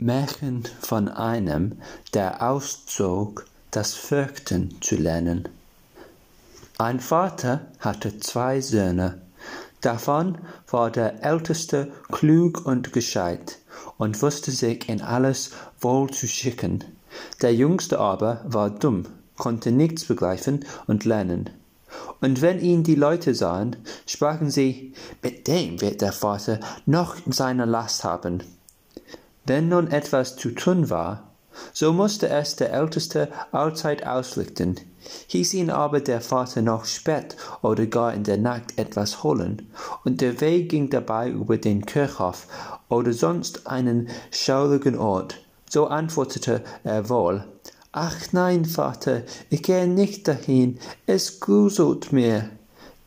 Märchen von einem, der auszog, das Fürchten zu lernen. Ein Vater hatte zwei Söhne. Davon war der älteste klug und gescheit und wusste sich in alles wohl zu schicken. Der jüngste aber war dumm, konnte nichts begreifen und lernen. Und wenn ihn die Leute sahen, sprachen sie, mit dem wird der Vater noch seine Last haben. Wenn nun etwas zu tun war, so musste es der Älteste allzeit ausrichten. Hieß ihn aber der Vater noch spät oder gar in der Nacht etwas holen, und der Weg ging dabei über den Kirchhof oder sonst einen schaurigen Ort, so antwortete er wohl, Ach nein, Vater, ich gehe nicht dahin, es gruselt mir,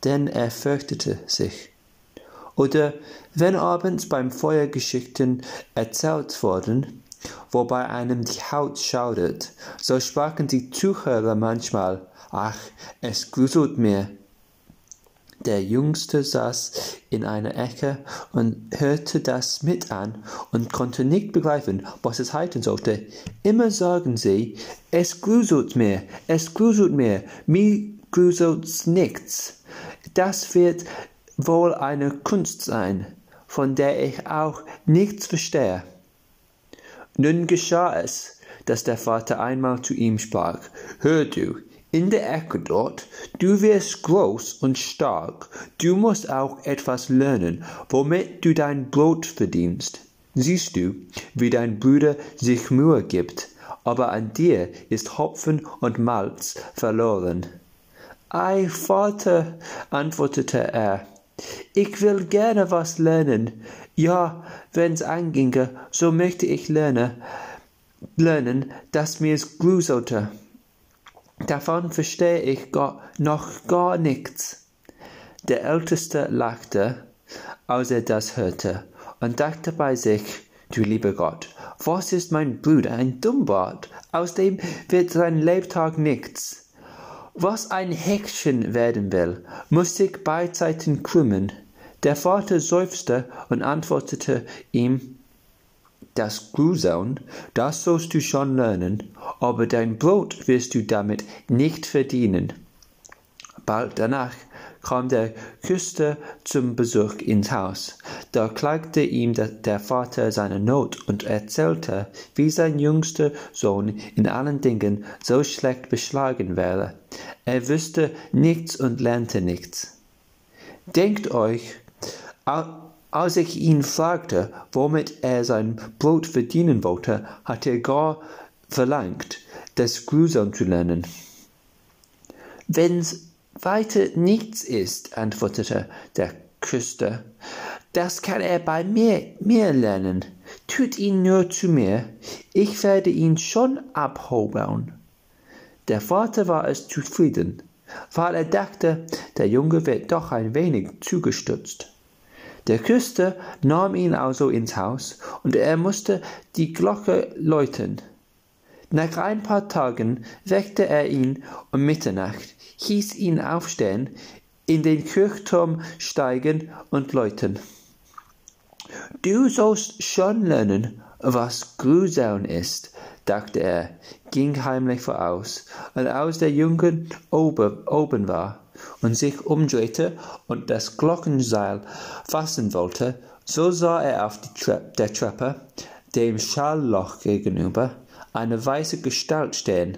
denn er fürchtete sich. Oder wenn abends beim Feuergeschichten erzählt wurden, wobei einem die Haut schaudert, so sprachen die Zuhörer manchmal, ach, es gruselt mir. Der Jüngste saß in einer Ecke und hörte das mit an und konnte nicht begreifen, was es heißen sollte. Immer sagen sie, es gruselt mir, es gruselt mir, mir gruselt's nichts. Das wird wohl eine Kunst sein, von der ich auch nichts verstehe. Nun geschah es, dass der Vater einmal zu ihm sprach, Hör du, in der Ecke dort, du wirst groß und stark, du musst auch etwas lernen, womit du dein Brot verdienst. Siehst du, wie dein Bruder sich Mühe gibt, aber an dir ist Hopfen und Malz verloren. Ei, Vater, antwortete er, ich will gerne was lernen. Ja, wenn's anginge, so möchte ich lernen, lernen, dass mir's gruselte. Davon verstehe ich noch gar nichts. Der Älteste lachte, als er das hörte, und dachte bei sich, du lieber Gott, was ist mein Bruder, ein Dummbart, aus dem wird sein Lebtag nichts. Was ein Häkchen werden will, muss sich beizeiten krümmen. Der Vater seufzte und antwortete ihm, das Gruseln, das sollst du schon lernen, aber dein Brot wirst du damit nicht verdienen. Bald danach kam der Küster zum Besuch ins Haus. Da klagte ihm der Vater seine Not und erzählte, wie sein jüngster Sohn in allen Dingen so schlecht beschlagen wäre. Er wüsste nichts und lernte nichts. Denkt euch, als ich ihn fragte, womit er sein Brot verdienen wollte, hat er gar verlangt, das Gruseln zu lernen. Wenn's weiter nichts ist, antwortete der Küster, das kann er bei mir, mir lernen. Tut ihn nur zu mir, ich werde ihn schon abhobeln. Der Vater war es zufrieden, weil er dachte, der Junge wird doch ein wenig zugestutzt. Der Küster nahm ihn also ins Haus, und er musste die Glocke läuten. Nach ein paar Tagen weckte er ihn um Mitternacht, hieß ihn aufstehen, in den Kirchturm steigen und läuten. Du sollst schon lernen, was Gruseln ist, dachte er, ging heimlich voraus, und als der Junge oben, oben war und sich umdrehte und das Glockenseil fassen wollte, so sah er auf Tre der Treppe, dem Schallloch gegenüber, eine weiße Gestalt stehen.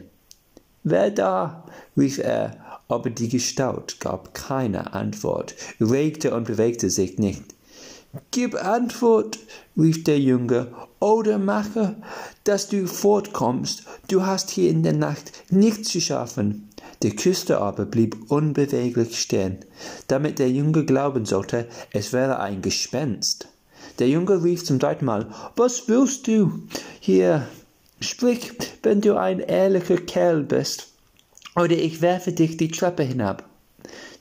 Wer da? rief er, aber die Gestalt gab keine Antwort, regte und bewegte sich nicht. Gib Antwort, rief der Junge, oder mache, dass du fortkommst. Du hast hier in der Nacht nichts zu schaffen. Der Küster aber blieb unbeweglich stehen, damit der Junge glauben sollte, es wäre ein Gespenst. Der Junge rief zum zweiten Mal, Was willst du hier? Sprich, wenn du ein ehrlicher Kerl bist, oder ich werfe dich die Treppe hinab.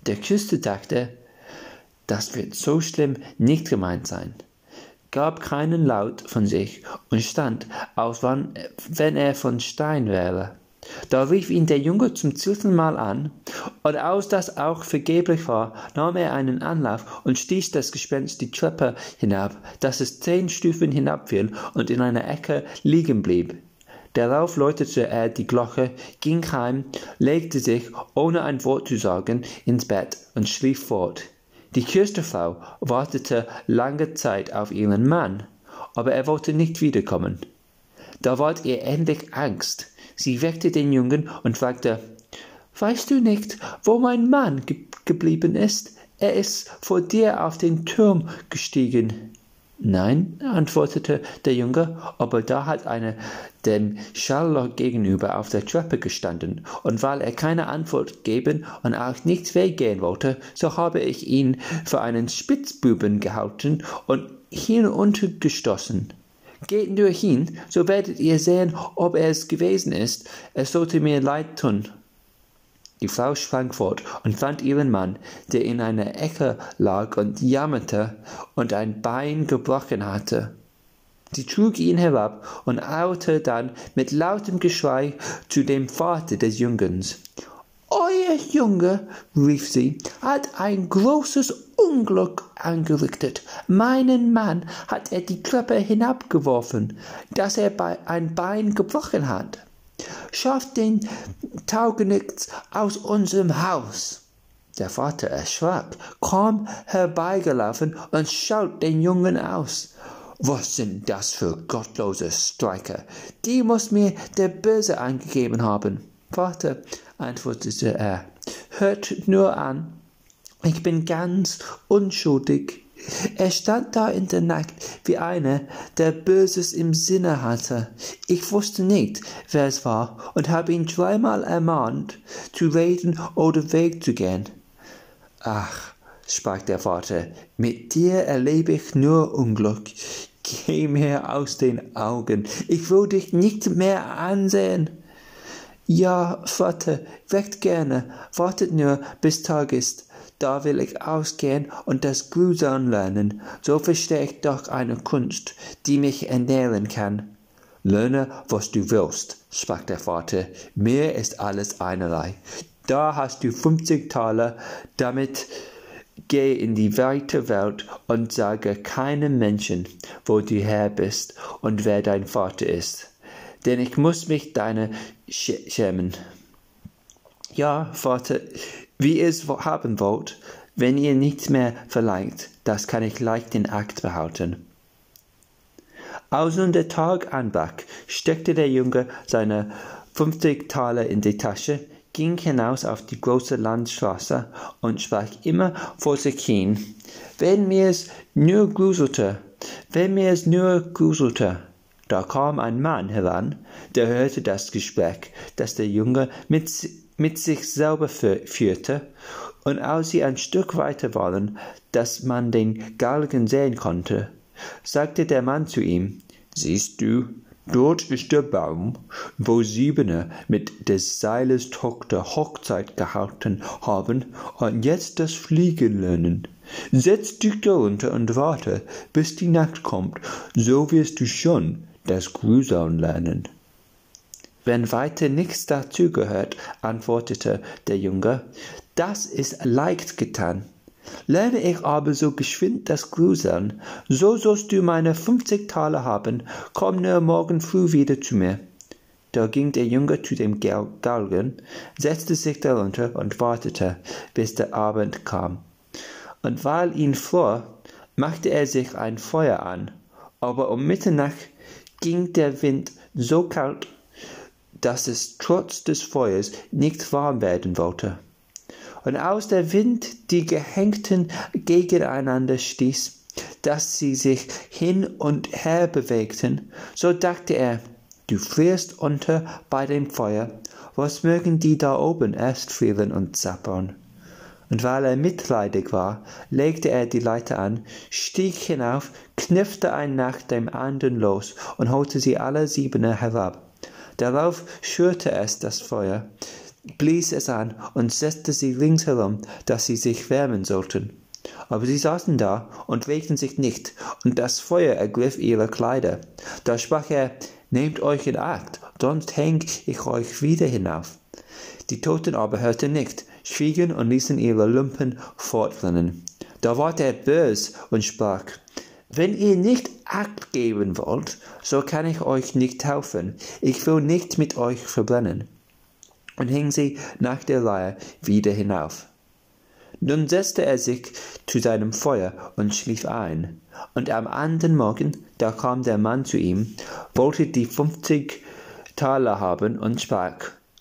Der Küster dachte, das wird so schlimm nicht gemeint sein, gab keinen Laut von sich und stand, als wenn er von Stein wäre. Da rief ihn der Junge zum zehnten Mal an, und aus das auch vergeblich war, nahm er einen Anlauf und stieß das Gespenst die Treppe hinab, dass es zehn Stufen hinabfiel und in einer Ecke liegen blieb. Darauf läutete er die Glocke, ging heim, legte sich, ohne ein Wort zu sagen, ins Bett und schlief fort. Die Küsterfrau wartete lange Zeit auf ihren Mann, aber er wollte nicht wiederkommen. Da ward ihr endlich Angst, Sie weckte den Jungen und fragte, Weißt du nicht, wo mein Mann ge geblieben ist? Er ist vor dir auf den Turm gestiegen. Nein, antwortete der Junge, aber da hat einer dem Schallloch gegenüber auf der Treppe gestanden, und weil er keine Antwort geben und auch nicht weggehen wollte, so habe ich ihn für einen Spitzbuben gehalten und hinuntergestoßen. Geht nur hin, so werdet ihr sehen, ob er es gewesen ist. Es sollte mir leid tun. Die Frau sprang fort und fand ihren Mann, der in einer Ecke lag und jammerte und ein Bein gebrochen hatte. Sie trug ihn herab und eilte dann mit lautem Geschrei zu dem Vater des Jungens. Euer Junge, rief sie, hat ein großes Unglück angerichtet. Meinen Mann hat er die Treppe hinabgeworfen, dass er ein Bein gebrochen hat. Schafft den Taugenichts aus unserem Haus. Der Vater erschrak, kam herbeigelaufen und schaut den Jungen aus. Was sind das für gottlose Streicher? Die muss mir der Böse angegeben haben. Vater, antwortete er, hört nur an, ich bin ganz unschuldig. Er stand da in der Nacht wie einer, der Böses im Sinne hatte. Ich wusste nicht, wer es war, und habe ihn dreimal ermahnt, zu reden oder wegzugehen. Ach, sprach der Vater, mit dir erlebe ich nur Unglück. Geh mir aus den Augen, ich will dich nicht mehr ansehen. Ja, Vater, weckt gerne, wartet nur, bis Tag ist da will ich ausgehen und das Grusam lernen, so versteh ich doch eine Kunst, die mich ernähren kann. Lerne, was du willst, sprach der Vater, mir ist alles einerlei. Da hast du fünfzig Taler, damit geh in die weite Welt und sage keinem Menschen, wo du her bist und wer dein Vater ist. Denn ich muss mich deiner schämen. Ja, Vater, wie ihr es haben wollt, wenn ihr nichts mehr verlangt, das kann ich leicht in Akt behalten. Als nun der Tag anbrach, steckte der Junge seine fünfzig Taler in die Tasche, ging hinaus auf die große Landstraße und sprach immer vor sich hin, wenn mir's nur gruselte, wenn mir's nur gruselte. Da kam ein Mann heran, der hörte das Gespräch, das der Junge mit mit sich selber führte, und als sie ein Stück weiter waren, dass man den Galgen sehen konnte, sagte der Mann zu ihm, Siehst du, dort ist der Baum, wo Siebene mit des Seiles Tochter Hochzeit gehalten haben und jetzt das Fliegen lernen. Setz dich darunter und warte, bis die Nacht kommt, so wirst du schon das Gruseln lernen. Wenn weiter nichts dazu gehört, antwortete der Junge, das ist leicht getan. Lerne ich aber so geschwind das Gruseln, so sollst du meine fünfzig Taler haben, komm nur morgen früh wieder zu mir. Da ging der Junge zu dem Galgen, setzte sich darunter und wartete, bis der Abend kam. Und weil ihn fror, machte er sich ein Feuer an, aber um Mitternacht ging der Wind so kalt dass es trotz des Feuers nicht warm werden wollte. Und als der Wind die Gehängten gegeneinander stieß, dass sie sich hin und her bewegten, so dachte er, du frierst unter bei dem Feuer, was mögen die da oben erst frieren und zappern? Und weil er mitleidig war, legte er die Leiter an, stieg hinauf, kniffte ein nach dem anderen los und holte sie alle siebene herab. Darauf schürte es das Feuer, blies es an und setzte sie ringsherum, dass sie sich wärmen sollten. Aber sie saßen da und regten sich nicht, und das Feuer ergriff ihre Kleider. Da sprach er, Nehmt euch in Acht, sonst häng ich euch wieder hinauf. Die Toten aber hörten nicht, schwiegen und ließen ihre Lumpen fortrennen. Da ward er bös und sprach, wenn ihr nicht Acht geben wollt, so kann ich euch nicht taufen. Ich will nicht mit euch verbrennen. Und hing sie nach der Leier wieder hinauf. Nun setzte er sich zu seinem Feuer und schlief ein. Und am anderen Morgen, da kam der Mann zu ihm, wollte die fünfzig Taler haben und sprach,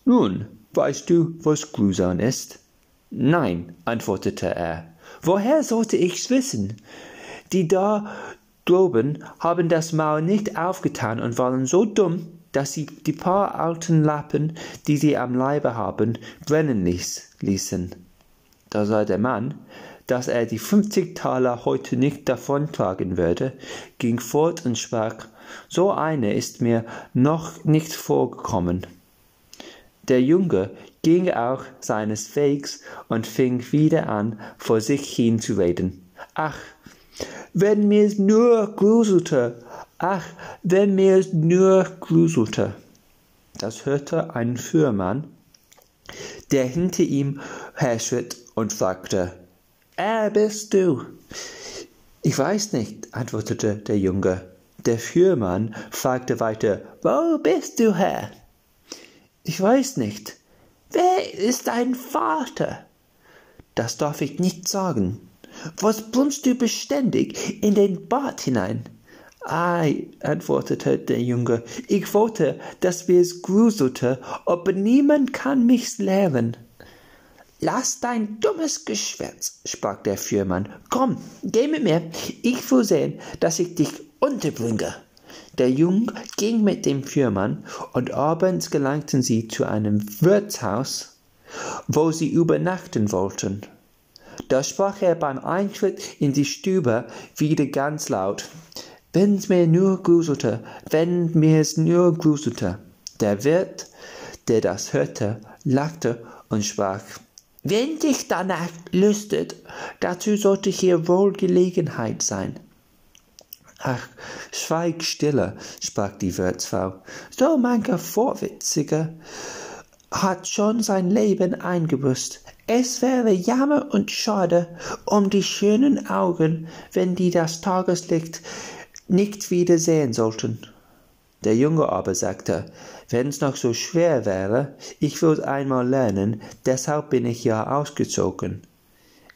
Nun, weißt du, was Grusan ist? Nein, antwortete er. Woher sollte ich's wissen? Die da droben haben das Maul nicht aufgetan und waren so dumm, dass sie die paar alten Lappen, die sie am Leibe haben, brennen ließ, ließen. Da sah der Mann, dass er die fünfzig Taler heute nicht davontragen würde, ging fort und sprach, so eine ist mir noch nicht vorgekommen. Der Junge ging auch seines Wegs und fing wieder an, vor sich hin zu reden. Ach, wenn mir's nur gruselte, ach, wenn mir's nur gruselte. Das hörte ein Führmann, der hinter ihm herschritt und fragte, Er bist du? Ich weiß nicht, antwortete der Junge. Der Führmann fragte weiter, Wo bist du, Herr? Ich weiß nicht. Wer ist dein Vater? Das darf ich nicht sagen. Was brummst du beständig in den Bart hinein? Ei, antwortete der Junge, ich wollte, dass mir's gruselte, aber niemand kann mich's lehren. Lass dein dummes Geschwätz, sprach der Führmann. Komm, geh mit mir, ich will sehen, dass ich dich unterbringe. Der Jung ging mit dem Führmann, und abends gelangten sie zu einem Wirtshaus, wo sie übernachten wollten. Da sprach er beim Eintritt in die Stube wieder ganz laut, Wenn's mir nur gruselte, wenn mir's nur gruselte. Der Wirt, der das hörte, lachte und sprach, wenn dich danach lüstet, dazu sollte hier wohl Gelegenheit sein. Ach, schweig stille, sprach die Wirtsfrau. So mancher Vorwitziger hat schon sein Leben eingebüßt. Es wäre Jammer und Schade um die schönen Augen, wenn die das Tageslicht nicht wieder sehen sollten. Der Junge aber sagte, wenn's noch so schwer wäre, ich würde einmal lernen, deshalb bin ich ja ausgezogen.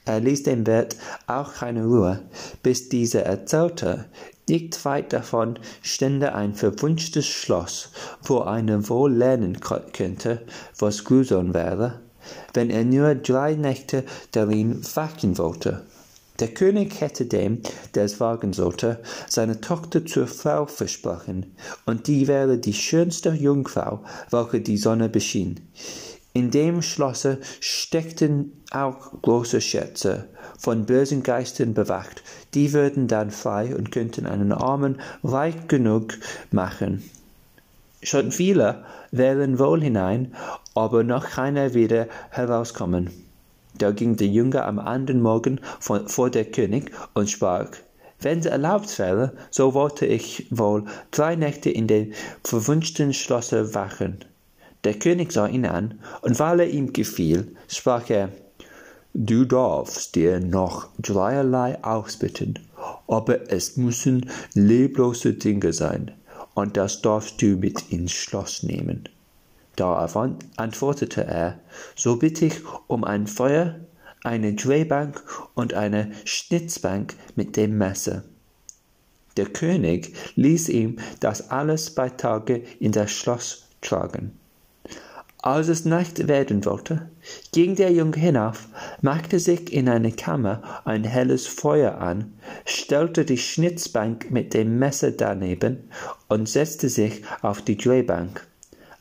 Er ließ dem Wirt auch keine Ruhe, bis dieser erzählte, nicht weit davon stände ein verwunschtes Schloss, wo einer wohl lernen könnte, was Gruson wäre, wenn er nur drei Nächte darin wachen wollte. Der König hätte dem, der es wagen sollte, seine Tochter zur Frau versprochen, und die wäre die schönste Jungfrau, welche die Sonne beschien. In dem Schlosse steckten auch große Schätze, von bösen Geistern bewacht, die würden dann frei und könnten einen Armen reich genug machen. Schon viele wären wohl hinein, aber noch keiner wieder herauskommen. Da ging der Junge am anderen Morgen vor der König und sprach, wenn es erlaubt wäre, so wollte ich wohl drei Nächte in dem verwünschten Schlosse wachen. Der König sah ihn an, und weil er ihm gefiel, sprach er, Du darfst dir noch dreierlei ausbitten, aber es müssen leblose Dinge sein, und das darfst du mit ins Schloss nehmen. Da antwortete er, so bitte ich um ein Feuer, eine Drehbank und eine Schnitzbank mit dem Messer. Der König ließ ihm das alles bei Tage in das Schloss tragen. Als es Nacht werden wollte, ging der Junge hinauf, machte sich in eine Kammer ein helles Feuer an, stellte die Schnitzbank mit dem Messer daneben und setzte sich auf die Drehbank.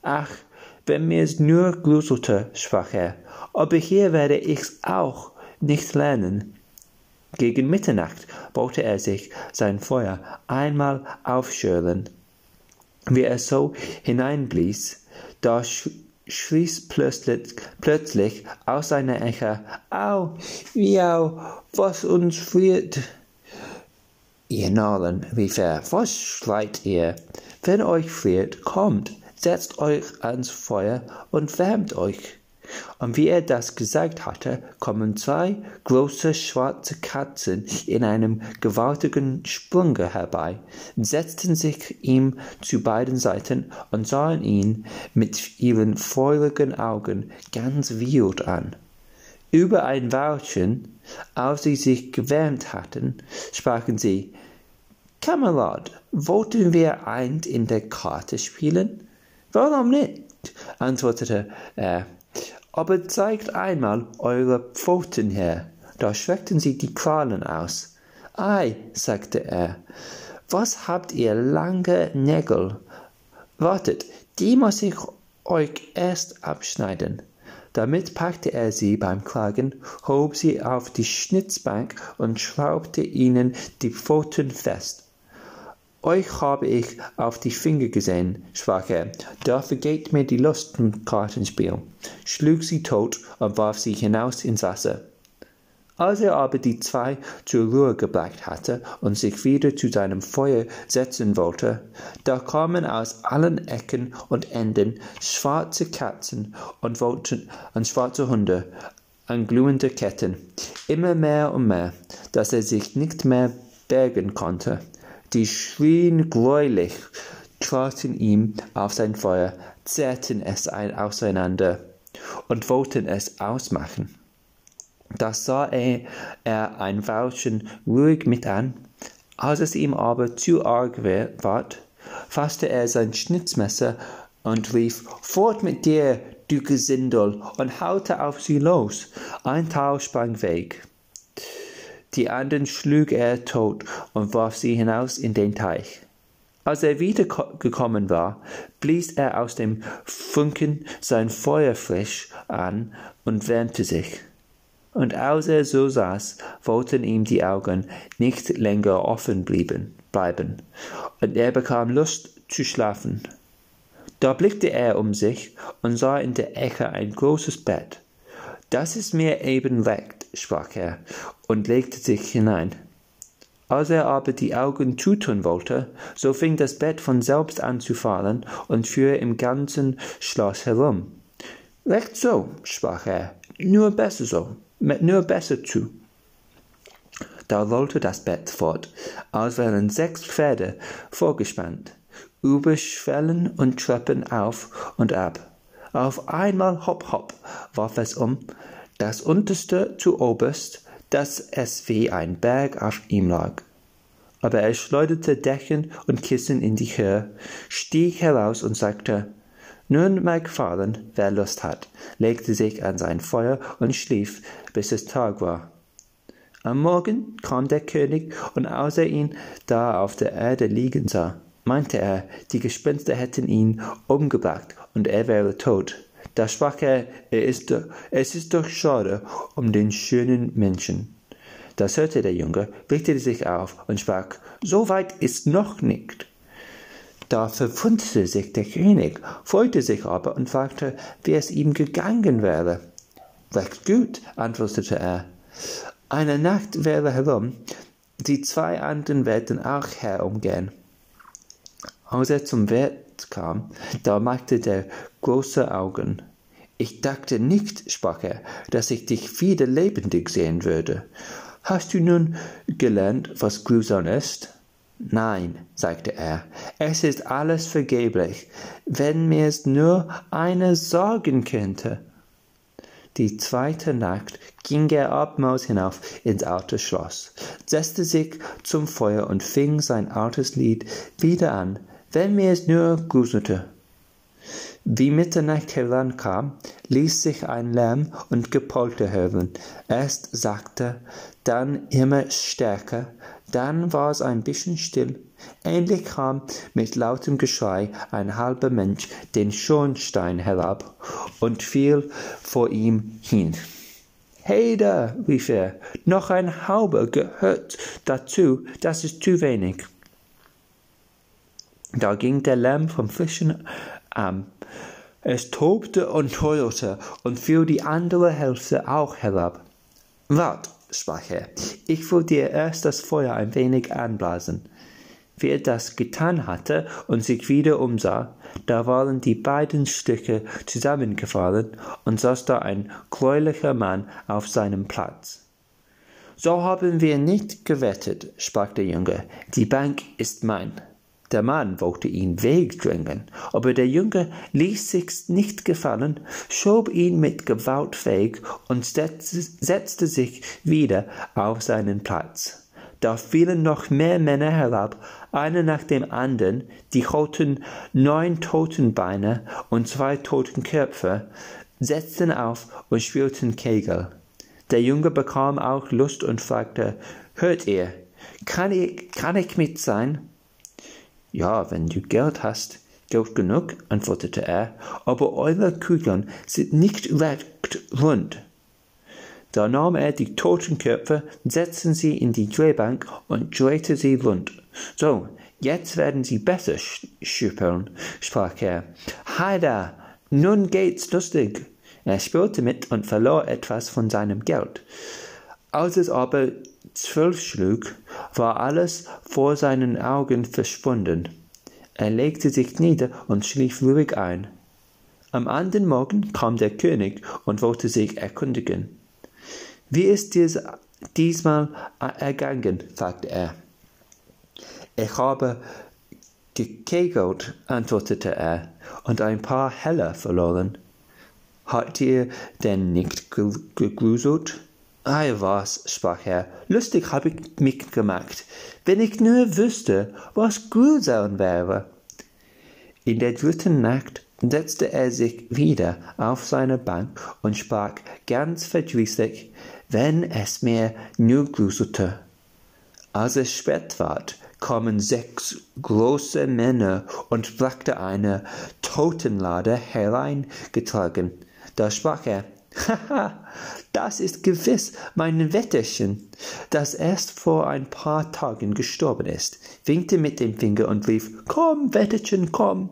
Ach, wenn mir's nur gruselte, sprach er, aber hier werde ich's auch nicht lernen. Gegen Mitternacht wollte er sich sein Feuer einmal aufschüren. Wie er so hineinblies, da schrie's plötzlich, plötzlich aus seiner Eche, Au, miau, was uns friert. Ihr Narren, rief er, was schreit ihr? Wenn euch friert, kommt, setzt euch ans Feuer und wärmt euch. Und wie er das gesagt hatte, kommen zwei große schwarze Katzen in einem gewaltigen Sprunge herbei, setzten sich ihm zu beiden Seiten und sahen ihn mit ihren feurigen Augen ganz wild an. Über ein Weilchen, als sie sich gewärmt hatten, sprachen sie, Kamerad, wollten wir eint in der Karte spielen? Warum nicht? antwortete er aber zeigt einmal eure Pfoten her. Da streckten sie die Krallen aus. Ei, sagte er, was habt ihr lange Nägel? Wartet, die muss ich euch erst abschneiden. Damit packte er sie beim Kragen, hob sie auf die Schnitzbank und schraubte ihnen die Pfoten fest. Euch habe ich auf die Finger gesehen, sprach er, da vergeht mir die Lust zum Kartenspiel, schlug sie tot und warf sie hinaus ins Wasser. Als er aber die zwei zur Ruhe gebracht hatte und sich wieder zu seinem Feuer setzen wollte, da kamen aus allen Ecken und Enden schwarze Katzen und, wollten, und schwarze Hunde an glühende Ketten, immer mehr und mehr, dass er sich nicht mehr bergen konnte. Die schrien greulich, traten ihm auf sein Feuer, zerrten es auseinander und wollten es ausmachen. Da sah er, er ein Weilchen ruhig mit an, als es ihm aber zu arg ward, fasste er sein Schnitzmesser und rief, Fort mit dir, du Gesindel, und haute auf sie los. Ein Tau sprang weg. Die anderen schlug er tot und warf sie hinaus in den Teich. Als er wiedergekommen war, blies er aus dem Funken sein Feuer frisch an und wärmte sich. Und als er so saß, wollten ihm die Augen nicht länger offen blieben, bleiben, und er bekam Lust zu schlafen. Da blickte er um sich und sah in der Ecke ein großes Bett. Das ist mir eben recht, sprach er und legte sich hinein. Als er aber die Augen zutun wollte, so fing das Bett von selbst an zu fallen und fuhr im ganzen Schloss herum. Recht so, sprach er, nur besser so, nur besser zu. Da rollte das Bett fort, als wären sechs Pferde vorgespannt, über Schwellen und Treppen auf und ab. Auf einmal hopp hopp warf es um, das unterste zu oberst, dass es wie ein Berg auf ihm lag. Aber er schleuderte Decken und Kissen in die Höhe, stieg heraus und sagte, nun mag fahren, wer Lust hat, legte sich an sein Feuer und schlief, bis es Tag war. Am Morgen kam der König, und als er ihn da auf der Erde liegen sah, meinte er, die Gespenster hätten ihn umgebracht und er wäre tot. Da sprach er, er ist, es ist doch schade um den schönen Menschen. Das hörte der Junge, richtete sich auf und sprach, so weit ist noch nicht. Da verwunderte sich der König, freute sich aber und fragte, wie es ihm gegangen wäre. Recht gut, antwortete er. Eine Nacht wäre herum, die zwei anderen werden auch herumgehen. Als er zum Wirt kam, da machte der große Augen. Ich dachte nicht, sprach er, dass ich dich wieder lebendig sehen würde. Hast du nun gelernt, was Grusam ist? Nein, sagte er, es ist alles vergeblich, wenn mir's nur einer sagen könnte. Die zweite Nacht ging er abmaus hinauf ins alte Schloss, setzte sich zum Feuer und fing sein altes Lied wieder an, wenn mir's nur gruselte. Wie Mitternacht herankam, ließ sich ein Lärm und Gepolter hören. Erst sachte, dann immer stärker, dann war es ein bisschen still. Endlich kam mit lautem Geschrei ein halber Mensch den Schornstein herab und fiel vor ihm hin. Hey da, rief er, noch ein Haube gehört dazu, das ist zu wenig. Da ging der Lärm vom frischen Arm es tobte und heulte und fiel die andere Hälfte auch herab. Wart, sprach er, ich will dir erst das Feuer ein wenig anblasen. wie er das getan hatte und sich wieder umsah, da waren die beiden Stücke zusammengefallen und saß da ein gräulicher Mann auf seinem Platz. So haben wir nicht gewettet, sprach der Junge, die Bank ist mein. Der Mann wollte ihn wegdrängen, aber der Junge ließ sich's nicht gefallen, schob ihn mit Gewalt weg und setzte sich wieder auf seinen Platz. Da fielen noch mehr Männer herab, einer nach dem anderen, die holten neun Totenbeine und zwei Totenköpfe, setzten auf und spielten Kegel. Der Junge bekam auch Lust und fragte, Hört ihr, kann ich, kann ich mit sein? Ja, wenn du Geld hast. Geld genug, antwortete er, aber eure Kugeln sind nicht recht rund. Da nahm er die Totenköpfe, setzte sie in die Drehbank und drehte sie rund. So, jetzt werden sie besser schüppeln, sprach er. Heida, nun geht's lustig. Er spielte mit und verlor etwas von seinem Geld. Als es aber zwölf schlug, war alles vor seinen Augen verschwunden. Er legte sich nieder und schlief ruhig ein. Am anderen Morgen kam der König und wollte sich erkundigen. Wie ist dir's diesmal ergangen? fragte er. Ich habe gekegelt, antwortete er, und ein paar Heller verloren. Hat ihr denn nicht gegruselt? Ei was, sprach er, lustig hab ich mich gemacht, wenn ich nur wüsste, was Gruseln wäre. In der dritten Nacht setzte er sich wieder auf seine Bank und sprach ganz verdrießlich, wenn es mir nur gruselte. Als es spät ward, kamen sechs große Männer und brachte eine Totenlade hereingetragen. Da sprach er, Haha, das ist gewiss mein Wetterchen, das erst vor ein paar Tagen gestorben ist, winkte mit dem Finger und rief, Komm, Wetterchen, komm.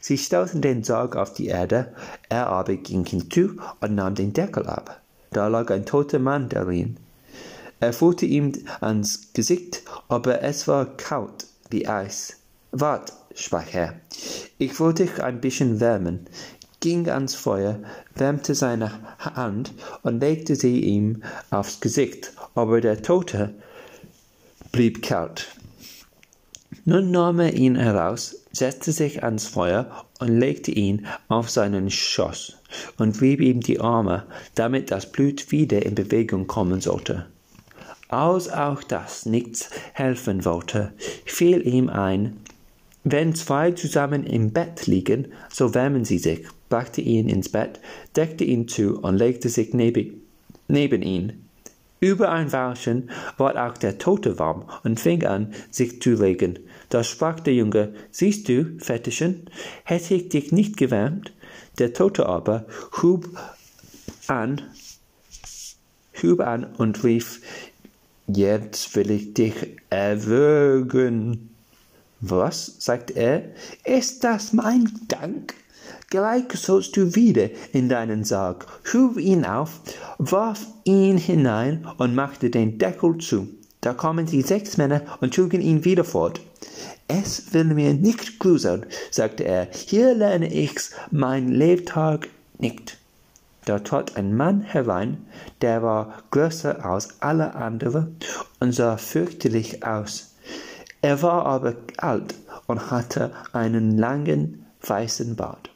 Sie stellten den Sarg auf die Erde, er aber ging hinzu und nahm den Deckel ab. Da lag ein toter Mann darin. Er fuhrte ihm ans Gesicht, aber es war kalt wie Eis. Wart, sprach er, ich wollte dich ein bisschen wärmen ging ans Feuer, wärmte seine Hand und legte sie ihm aufs Gesicht, aber der Tote blieb kalt. Nun nahm er ihn heraus, setzte sich ans Feuer und legte ihn auf seinen Schoß und rieb ihm die Arme, damit das Blut wieder in Bewegung kommen sollte. Als auch das nichts helfen wollte, fiel ihm ein, wenn zwei zusammen im Bett liegen, so wärmen sie sich, brachte ihn ins Bett, deckte ihn zu und legte sich neben, neben ihn. Über ein Weilchen ward auch der Tote warm und fing an, sich zu legen. Da sprach der Junge, siehst du, Vetterchen, hätte ich dich nicht gewärmt? Der Tote aber hub an, hub an und rief, jetzt will ich dich erwürgen. Was, sagt er, ist das mein Dank? Gleich sollst du wieder in deinen Sarg, schub ihn auf, warf ihn hinein und machte den Deckel zu. Da kamen die sechs Männer und trugen ihn wieder fort. Es will mir nicht gruseln, sagte er, hier lerne ich's mein Lebtag nicht. Da trat ein Mann herein, der war größer als alle anderen und sah fürchterlich aus. Er war aber alt und hatte einen langen weißen Bart.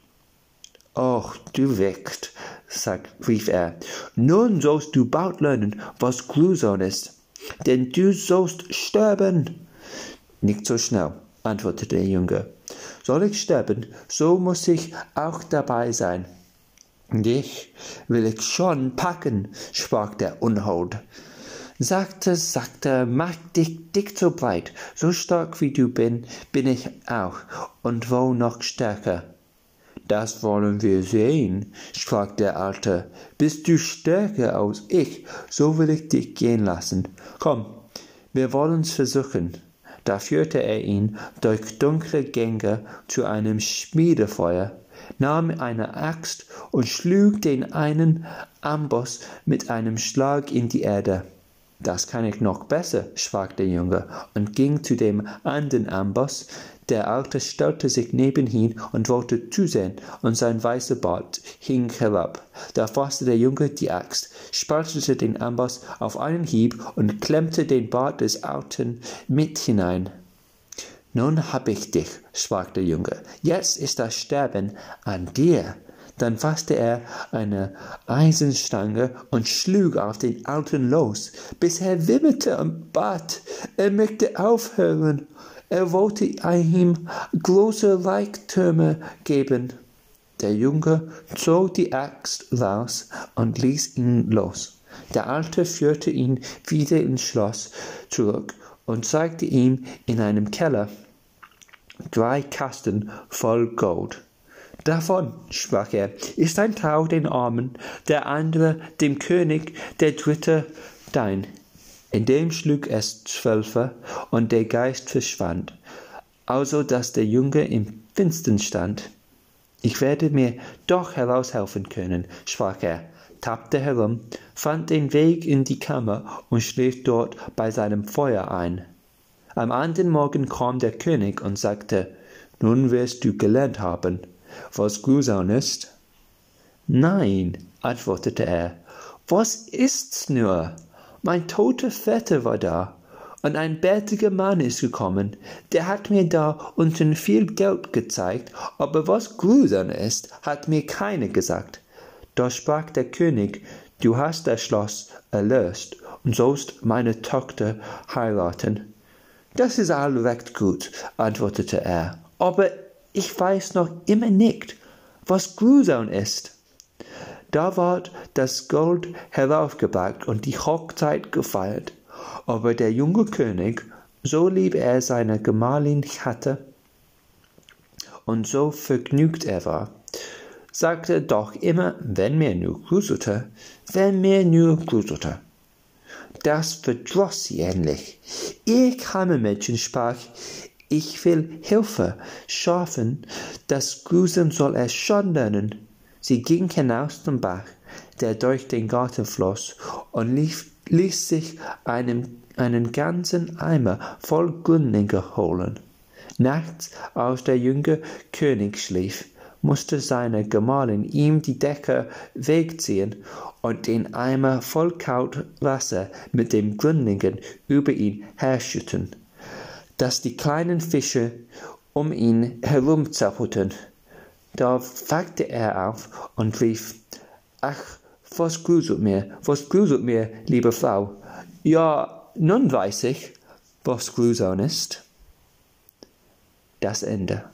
Och, du wächst, sagt, rief er, nun sollst du bald lernen, was Gruseln ist, denn du sollst sterben. Nicht so schnell, antwortete der Junge. Soll ich sterben, so muss ich auch dabei sein. Dich will ich schon packen, sprach der Unhold sagte, sagte, mach dich dick so breit, so stark wie du bin, bin ich auch, und wo noch stärker. Das wollen wir sehen, sprach der Alte. Bist du stärker als ich, so will ich dich gehen lassen. Komm, wir wollen's versuchen. Da führte er ihn durch dunkle Gänge zu einem Schmiedefeuer, nahm eine Axt und schlug den einen Amboss mit einem Schlag in die Erde. Das kann ich noch besser, sprach der Junge und ging zu dem anderen Amboss. Der Alte stellte sich nebenhin und wollte zusehen, und sein weißer Bart hing herab. Da fasste der Junge die Axt, spaltete den Amboss auf einen Hieb und klemmte den Bart des Alten mit hinein. Nun hab ich dich, sprach der Junge. Jetzt ist das Sterben an dir. Dann fasste er eine Eisenstange und schlug auf den Alten los, bis er wimmerte und bat, er möchte aufhören. Er wollte ihm große Reichtümer geben. Der Junge zog die Axt raus und ließ ihn los. Der Alte führte ihn wieder ins Schloss zurück und zeigte ihm in einem Keller drei Kasten voll Gold. Davon, sprach er, ist ein Tau den Armen, der andere dem König, der dritte dein. Indem schlug es zwölfe, und der Geist verschwand, also dass der Junge im Finstern stand. Ich werde mir doch heraushelfen können, sprach er, tappte herum, fand den Weg in die Kammer und schlief dort bei seinem Feuer ein. Am anderen Morgen kam der König und sagte, nun wirst du gelernt haben, was Grusaun ist? Nein, antwortete er, was ist's nur? Mein toter Vetter war da, und ein bärtiger Mann ist gekommen, der hat mir da unten viel Geld gezeigt, aber was Grusaun ist, hat mir keiner gesagt. Da sprach der König, du hast das Schloss erlöst und sollst meine Tochter heiraten. Das ist all recht gut, antwortete er, aber ich weiß noch immer nicht, was Grusaun ist. Da ward das Gold heraufgebracht und die Hochzeit gefeiert. Aber der junge König, so lieb er seine Gemahlin hatte und so vergnügt er war, sagte doch immer, wenn mir nur gruselte, wenn mir nur gruselte. Das verdroß sie endlich. Ihr Kammermädchen sprach, ich will Hilfe schaffen, das Gruseln soll er schon lernen. Sie ging hinaus zum Bach, der durch den Garten floss, und lief, ließ sich einen, einen ganzen Eimer voll Grünlinge holen. Nachts, als der junge König schlief, musste seine Gemahlin ihm die Decke wegziehen und den Eimer voll kalt Wasser mit dem Grünlingen über ihn herschütten dass die kleinen Fische um ihn herum zappelten. Da wachte er auf und rief, Ach, was gruselt mir, was gruselt mir, liebe Frau? Ja, nun weiß ich, was Gruseln ist. Das Ende.